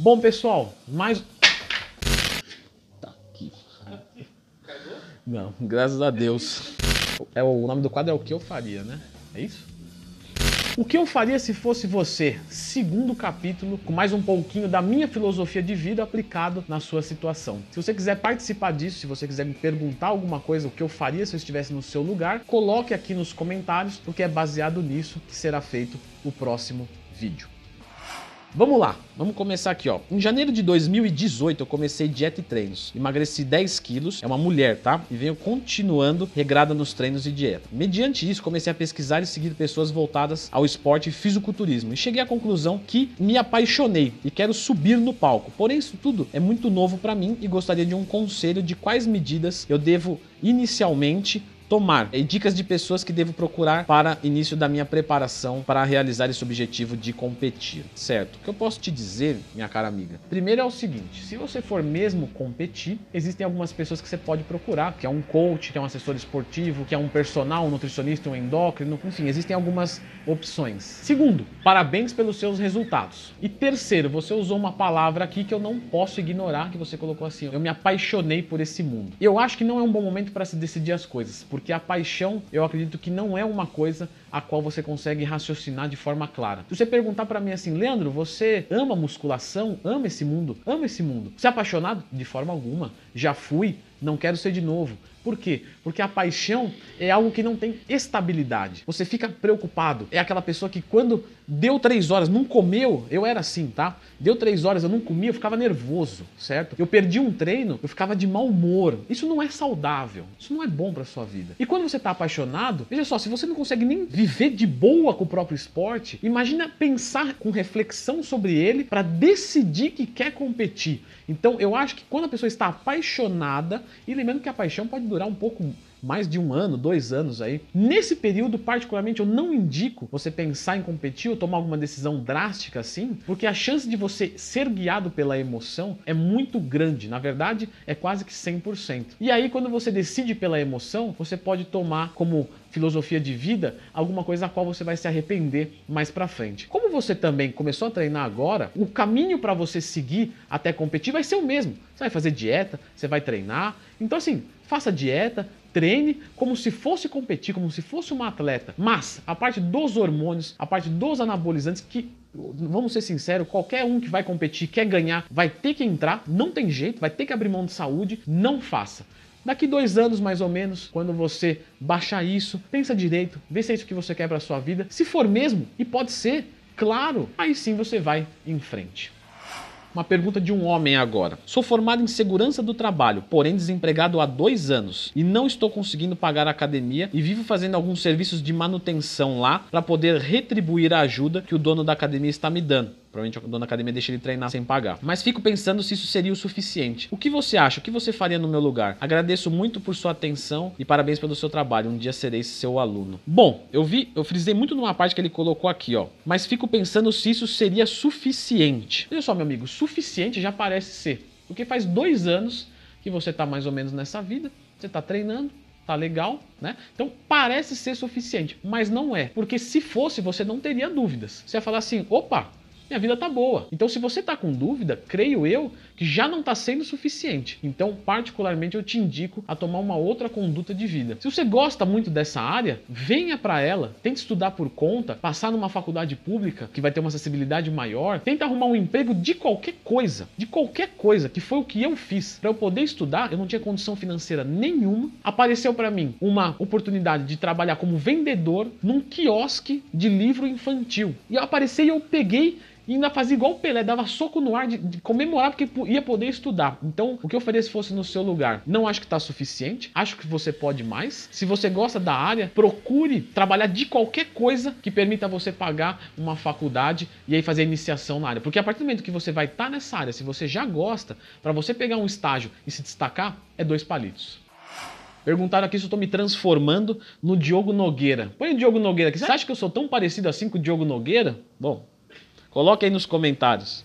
Bom, pessoal, mais. Tá aqui. Não, graças a Deus. É, o nome do quadro é O que eu faria, né? É isso? O que eu faria se fosse você? Segundo capítulo, com mais um pouquinho da minha filosofia de vida aplicado na sua situação. Se você quiser participar disso, se você quiser me perguntar alguma coisa, o que eu faria se eu estivesse no seu lugar, coloque aqui nos comentários, porque é baseado nisso que será feito o próximo vídeo. Vamos lá, vamos começar aqui, ó. Em janeiro de 2018 eu comecei dieta e treinos. Emagreci 10 quilos, é uma mulher, tá? E venho continuando regrada nos treinos e dieta. Mediante isso, comecei a pesquisar e seguir pessoas voltadas ao esporte e fisiculturismo. E cheguei à conclusão que me apaixonei e quero subir no palco. Porém, isso tudo é muito novo para mim e gostaria de um conselho de quais medidas eu devo inicialmente tomar e dicas de pessoas que devo procurar para início da minha preparação para realizar esse objetivo de competir, certo? O que eu posso te dizer, minha cara amiga? Primeiro é o seguinte, se você for mesmo competir, existem algumas pessoas que você pode procurar, que é um coach, que é um assessor esportivo, que é um personal, um nutricionista, um endócrino, enfim, existem algumas opções. Segundo, parabéns pelos seus resultados. E terceiro, você usou uma palavra aqui que eu não posso ignorar, que você colocou assim, eu me apaixonei por esse mundo. Eu acho que não é um bom momento para se decidir as coisas, porque a paixão, eu acredito que não é uma coisa a qual você consegue raciocinar de forma clara. Se você perguntar para mim assim, Leandro, você ama musculação? Ama esse mundo? Ama esse mundo? Você é apaixonado? De forma alguma. Já fui, não quero ser de novo. Por quê? Porque a paixão é algo que não tem estabilidade. Você fica preocupado. É aquela pessoa que quando deu três horas, não comeu, eu era assim, tá? Deu três horas, eu não comia, eu ficava nervoso, certo? Eu perdi um treino, eu ficava de mau humor. Isso não é saudável. Isso não é bom para sua vida. E quando você tá apaixonado, veja só, se você não consegue nem viver de boa com o próprio esporte, imagina pensar com reflexão sobre ele para decidir que quer competir. Então, eu acho que quando a pessoa está apaixonada, e lembrando que a paixão pode durar um pouco mais de um ano, dois anos aí. Nesse período, particularmente, eu não indico você pensar em competir ou tomar alguma decisão drástica assim, porque a chance de você ser guiado pela emoção é muito grande. Na verdade, é quase que 100%. E aí, quando você decide pela emoção, você pode tomar como filosofia de vida alguma coisa a qual você vai se arrepender mais para frente. Como você também começou a treinar agora, o caminho para você seguir até competir vai ser o mesmo. Você vai fazer dieta, você vai treinar. Então assim, faça dieta, treine como se fosse competir, como se fosse uma atleta. Mas a parte dos hormônios, a parte dos anabolizantes que vamos ser sinceros, qualquer um que vai competir, quer ganhar, vai ter que entrar, não tem jeito, vai ter que abrir mão de saúde, não faça. Daqui dois anos, mais ou menos, quando você baixar isso, pensa direito, vê se é isso que você quer para sua vida. Se for mesmo, e pode ser, claro, aí sim você vai em frente. Uma pergunta de um homem agora. Sou formado em segurança do trabalho, porém desempregado há dois anos e não estou conseguindo pagar a academia e vivo fazendo alguns serviços de manutenção lá para poder retribuir a ajuda que o dono da academia está me dando. Provavelmente o dono da academia deixa ele treinar sem pagar. Mas fico pensando se isso seria o suficiente. O que você acha? O que você faria no meu lugar? Agradeço muito por sua atenção e parabéns pelo seu trabalho. Um dia serei seu aluno. Bom, eu vi, eu frisei muito numa parte que ele colocou aqui, ó. Mas fico pensando se isso seria suficiente. Olha só, meu amigo, suficiente já parece ser. Porque faz dois anos que você está mais ou menos nessa vida, você está treinando, tá legal, né? Então parece ser suficiente, mas não é. Porque se fosse, você não teria dúvidas. Você ia falar assim: opa, minha vida tá boa. Então, se você tá com dúvida, creio eu que já não tá sendo suficiente. Então, particularmente, eu te indico a tomar uma outra conduta de vida. Se você gosta muito dessa área, venha para ela, tente estudar por conta, passar numa faculdade pública que vai ter uma acessibilidade maior, tenta arrumar um emprego de qualquer coisa, de qualquer coisa, que foi o que eu fiz. Para eu poder estudar, eu não tinha condição financeira nenhuma. Apareceu para mim uma oportunidade de trabalhar como vendedor num quiosque de livro infantil. E eu apareci e eu peguei e ainda fazia igual o Pelé, dava soco no ar de, de, comemorar porque ia poder estudar. Então, o que eu faria se fosse no seu lugar? Não acho que está suficiente, acho que você pode mais. Se você gosta da área, procure trabalhar de qualquer coisa que permita você pagar uma faculdade e aí fazer iniciação na área. Porque a partir do momento que você vai estar tá nessa área, se você já gosta, para você pegar um estágio e se destacar, é dois palitos. Perguntaram aqui se eu estou me transformando no Diogo Nogueira. Põe o Diogo Nogueira aqui. Você acha que eu sou tão parecido assim com o Diogo Nogueira? Bom, Coloque aí nos comentários.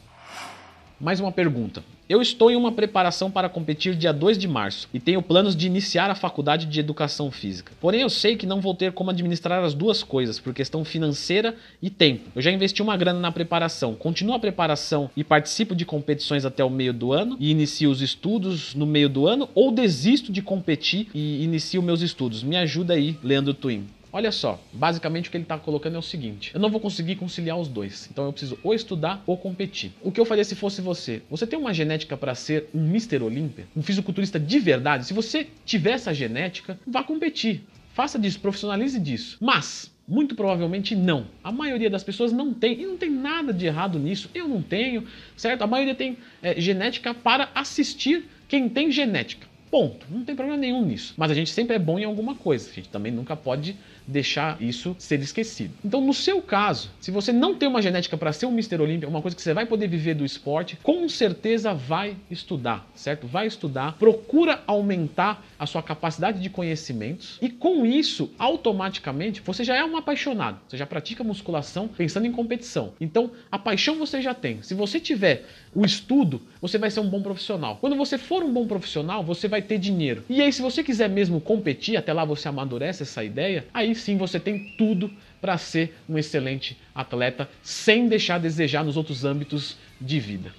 Mais uma pergunta. Eu estou em uma preparação para competir dia 2 de março e tenho planos de iniciar a faculdade de educação física. Porém, eu sei que não vou ter como administrar as duas coisas por questão financeira e tempo. Eu já investi uma grana na preparação, continuo a preparação e participo de competições até o meio do ano e inicio os estudos no meio do ano ou desisto de competir e inicio meus estudos. Me ajuda aí, Leandro Twin. Olha só, basicamente o que ele está colocando é o seguinte: eu não vou conseguir conciliar os dois, então eu preciso ou estudar ou competir. O que eu faria se fosse você? Você tem uma genética para ser um Mr. Olímpia, um fisiculturista de verdade? Se você tiver essa genética, vá competir. Faça disso, profissionalize disso. Mas muito provavelmente não. A maioria das pessoas não tem, e não tem nada de errado nisso. Eu não tenho, certo? A maioria tem é, genética para assistir quem tem genética. Ponto. Não tem problema nenhum nisso. Mas a gente sempre é bom em alguma coisa. A gente também nunca pode deixar isso ser esquecido. Então, no seu caso, se você não tem uma genética para ser um Mr. Olímpia, uma coisa que você vai poder viver do esporte, com certeza vai estudar, certo? Vai estudar, procura aumentar a sua capacidade de conhecimentos e com isso, automaticamente, você já é um apaixonado. Você já pratica musculação pensando em competição. Então, a paixão você já tem. Se você tiver o estudo, você vai ser um bom profissional. Quando você for um bom profissional, você vai ter dinheiro. E aí, se você quiser mesmo competir, até lá você amadurece essa ideia, sim você tem tudo para ser um excelente atleta sem deixar a desejar nos outros âmbitos de vida.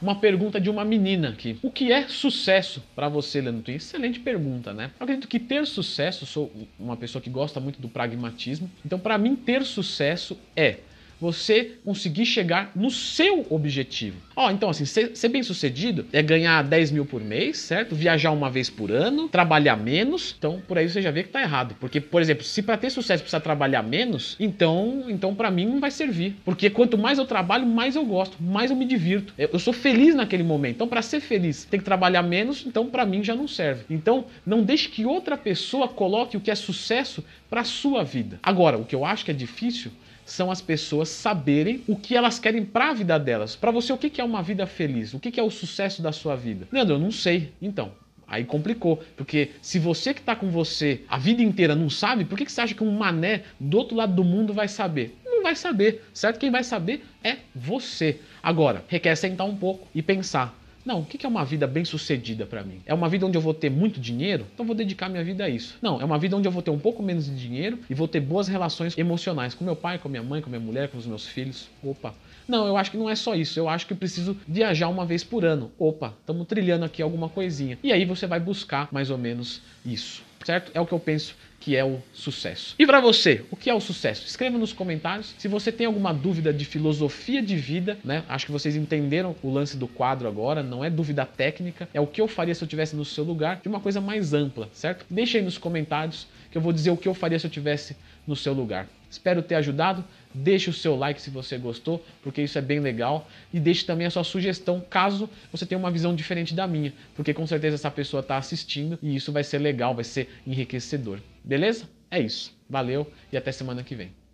Uma pergunta de uma menina aqui. O que é sucesso para você, Leandro? Excelente pergunta, né? Eu acredito que ter sucesso, sou uma pessoa que gosta muito do pragmatismo. Então, para mim, ter sucesso é você conseguir chegar no seu objetivo. Ó, oh, então assim, ser, ser, bem sucedido é ganhar 10 mil por mês, certo? Viajar uma vez por ano, trabalhar menos. Então, por aí você já vê que tá errado. Porque, por exemplo, se para ter sucesso precisa trabalhar menos, então, então para mim não vai servir. Porque quanto mais eu trabalho, mais eu gosto, mais eu me divirto. Eu, eu sou feliz naquele momento. Então, para ser feliz, tem que trabalhar menos, então para mim já não serve. Então, não deixe que outra pessoa coloque o que é sucesso para sua vida. Agora, o que eu acho que é difícil são as pessoas saberem o que elas querem para a vida delas. Para você, o que é uma vida feliz? O que é o sucesso da sua vida? Leandro, eu não sei. Então, Aí complicou, porque se você que está com você a vida inteira não sabe, por que, que você acha que um mané do outro lado do mundo vai saber? Não vai saber, certo? Quem vai saber é você. Agora, requer sentar um pouco e pensar. Não, o que é uma vida bem sucedida para mim? É uma vida onde eu vou ter muito dinheiro? Então vou dedicar minha vida a isso. Não, é uma vida onde eu vou ter um pouco menos de dinheiro e vou ter boas relações emocionais com meu pai, com minha mãe, com minha mulher, com os meus filhos. Opa. Não, eu acho que não é só isso. Eu acho que eu preciso viajar uma vez por ano. Opa, estamos trilhando aqui alguma coisinha. E aí você vai buscar mais ou menos isso certo? É o que eu penso que é o sucesso. E para você, o que é o sucesso? Escreva nos comentários. Se você tem alguma dúvida de filosofia de vida, né? Acho que vocês entenderam o lance do quadro agora, não é dúvida técnica, é o que eu faria se eu tivesse no seu lugar, de uma coisa mais ampla, certo? Deixa aí nos comentários que eu vou dizer o que eu faria se eu tivesse no seu lugar. Espero ter ajudado. Deixe o seu like se você gostou, porque isso é bem legal. E deixe também a sua sugestão caso você tenha uma visão diferente da minha, porque com certeza essa pessoa está assistindo e isso vai ser legal, vai ser enriquecedor. Beleza? É isso. Valeu e até semana que vem.